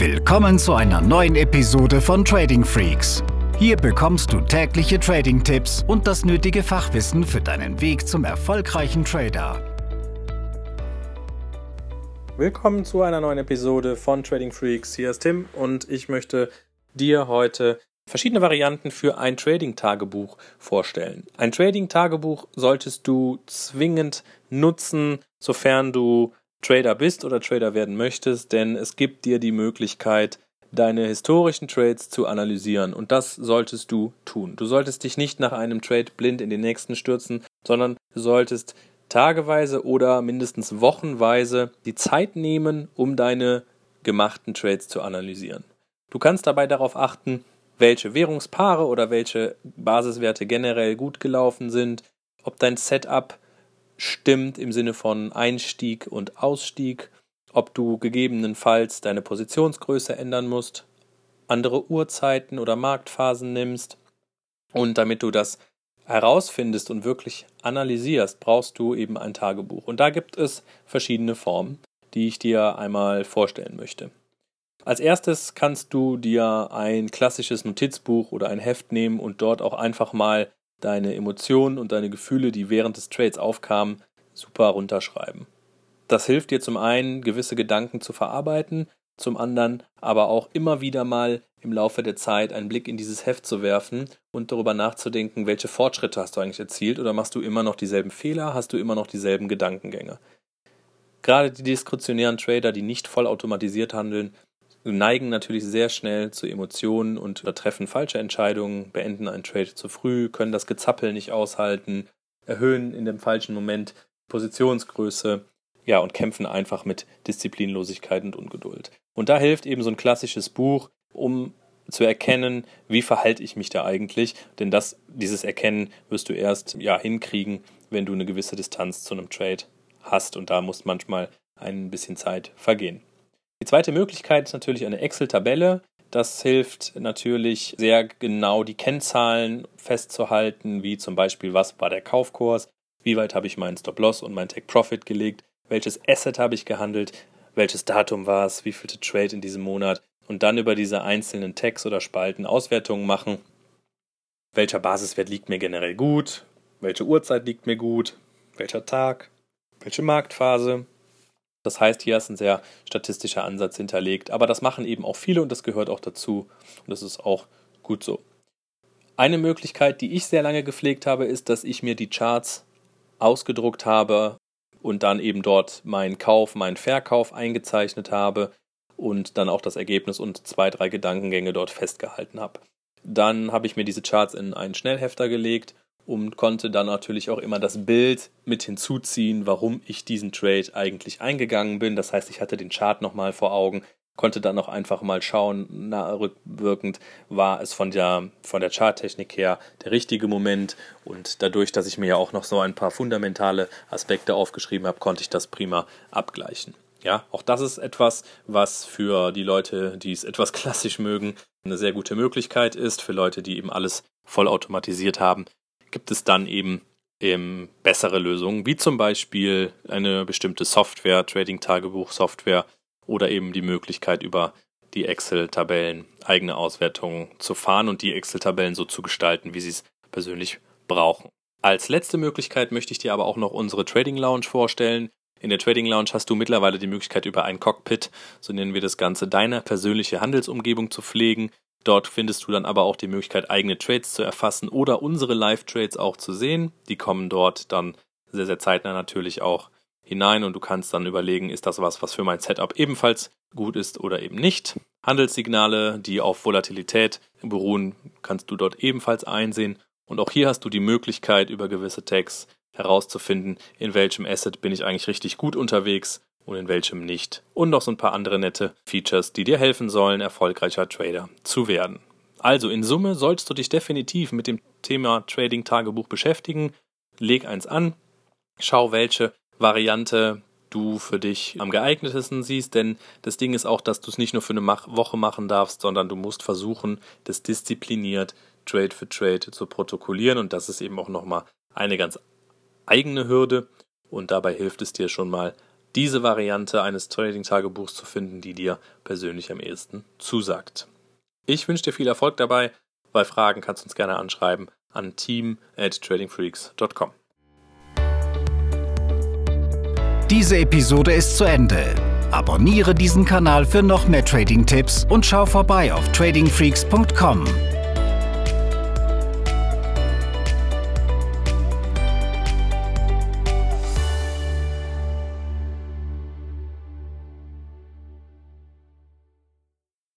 Willkommen zu einer neuen Episode von Trading Freaks. Hier bekommst du tägliche Trading-Tipps und das nötige Fachwissen für deinen Weg zum erfolgreichen Trader. Willkommen zu einer neuen Episode von Trading Freaks. Hier ist Tim und ich möchte dir heute verschiedene Varianten für ein Trading-Tagebuch vorstellen. Ein Trading-Tagebuch solltest du zwingend nutzen, sofern du Trader bist oder Trader werden möchtest, denn es gibt dir die Möglichkeit, deine historischen Trades zu analysieren und das solltest du tun. Du solltest dich nicht nach einem Trade blind in den nächsten stürzen, sondern du solltest tageweise oder mindestens wochenweise die Zeit nehmen, um deine gemachten Trades zu analysieren. Du kannst dabei darauf achten, welche Währungspaare oder welche Basiswerte generell gut gelaufen sind, ob dein Setup stimmt im Sinne von Einstieg und Ausstieg, ob du gegebenenfalls deine Positionsgröße ändern musst, andere Uhrzeiten oder Marktphasen nimmst. Und damit du das herausfindest und wirklich analysierst, brauchst du eben ein Tagebuch. Und da gibt es verschiedene Formen, die ich dir einmal vorstellen möchte. Als erstes kannst du dir ein klassisches Notizbuch oder ein Heft nehmen und dort auch einfach mal deine Emotionen und deine Gefühle, die während des Trades aufkamen, super runterschreiben. Das hilft dir zum einen, gewisse Gedanken zu verarbeiten, zum anderen aber auch immer wieder mal im Laufe der Zeit einen Blick in dieses Heft zu werfen und darüber nachzudenken, welche Fortschritte hast du eigentlich erzielt oder machst du immer noch dieselben Fehler, hast du immer noch dieselben Gedankengänge. Gerade die diskretionären Trader, die nicht vollautomatisiert handeln, neigen natürlich sehr schnell zu Emotionen und treffen falsche Entscheidungen, beenden einen Trade zu früh, können das Gezappel nicht aushalten, erhöhen in dem falschen Moment Positionsgröße, ja, und kämpfen einfach mit Disziplinlosigkeit und Ungeduld. Und da hilft eben so ein klassisches Buch, um zu erkennen, wie verhalte ich mich da eigentlich, denn das, dieses Erkennen wirst du erst ja hinkriegen, wenn du eine gewisse Distanz zu einem Trade hast und da muss manchmal ein bisschen Zeit vergehen. Die zweite Möglichkeit ist natürlich eine Excel-Tabelle. Das hilft natürlich sehr genau die Kennzahlen festzuhalten, wie zum Beispiel, was war der Kaufkurs, wie weit habe ich meinen Stop-Loss und meinen Take-Profit gelegt, welches Asset habe ich gehandelt, welches Datum war es, wie vielte Trade in diesem Monat und dann über diese einzelnen Tags oder Spalten Auswertungen machen. Welcher Basiswert liegt mir generell gut? Welche Uhrzeit liegt mir gut? Welcher Tag? Welche Marktphase? Das heißt, hier ist ein sehr statistischer Ansatz hinterlegt. Aber das machen eben auch viele und das gehört auch dazu. Und das ist auch gut so. Eine Möglichkeit, die ich sehr lange gepflegt habe, ist, dass ich mir die Charts ausgedruckt habe und dann eben dort meinen Kauf, meinen Verkauf eingezeichnet habe und dann auch das Ergebnis und zwei, drei Gedankengänge dort festgehalten habe. Dann habe ich mir diese Charts in einen Schnellhefter gelegt und konnte dann natürlich auch immer das Bild mit hinzuziehen, warum ich diesen Trade eigentlich eingegangen bin. Das heißt, ich hatte den Chart nochmal vor Augen, konnte dann auch einfach mal schauen, na, rückwirkend war es von der, von der Charttechnik her der richtige Moment und dadurch, dass ich mir ja auch noch so ein paar fundamentale Aspekte aufgeschrieben habe, konnte ich das prima abgleichen. Ja, auch das ist etwas, was für die Leute, die es etwas klassisch mögen, eine sehr gute Möglichkeit ist. Für Leute, die eben alles vollautomatisiert haben, gibt es dann eben ähm, bessere Lösungen, wie zum Beispiel eine bestimmte Software, Trading-Tagebuch-Software oder eben die Möglichkeit über die Excel-Tabellen eigene Auswertungen zu fahren und die Excel-Tabellen so zu gestalten, wie sie es persönlich brauchen. Als letzte Möglichkeit möchte ich dir aber auch noch unsere Trading Lounge vorstellen. In der Trading Lounge hast du mittlerweile die Möglichkeit, über ein Cockpit, so nennen wir das Ganze, deine persönliche Handelsumgebung zu pflegen. Dort findest du dann aber auch die Möglichkeit, eigene Trades zu erfassen oder unsere Live-Trades auch zu sehen. Die kommen dort dann sehr, sehr zeitnah natürlich auch hinein und du kannst dann überlegen, ist das was, was für mein Setup ebenfalls gut ist oder eben nicht. Handelssignale, die auf Volatilität beruhen, kannst du dort ebenfalls einsehen. Und auch hier hast du die Möglichkeit, über gewisse Tags herauszufinden, in welchem Asset bin ich eigentlich richtig gut unterwegs und in welchem nicht. Und noch so ein paar andere nette Features, die dir helfen sollen, erfolgreicher Trader zu werden. Also in Summe solltest du dich definitiv mit dem Thema Trading Tagebuch beschäftigen. Leg eins an, schau, welche Variante du für dich am geeignetesten siehst, denn das Ding ist auch, dass du es nicht nur für eine Woche machen darfst, sondern du musst versuchen, das diszipliniert Trade für Trade zu protokollieren und das ist eben auch nochmal eine ganz eigene Hürde und dabei hilft es dir schon mal diese Variante eines Trading-Tagebuchs zu finden, die dir persönlich am ehesten zusagt. Ich wünsche dir viel Erfolg dabei. Bei Fragen kannst du uns gerne anschreiben an team at tradingfreaks.com. Diese Episode ist zu Ende. Abonniere diesen Kanal für noch mehr Trading-Tipps und schau vorbei auf tradingfreaks.com.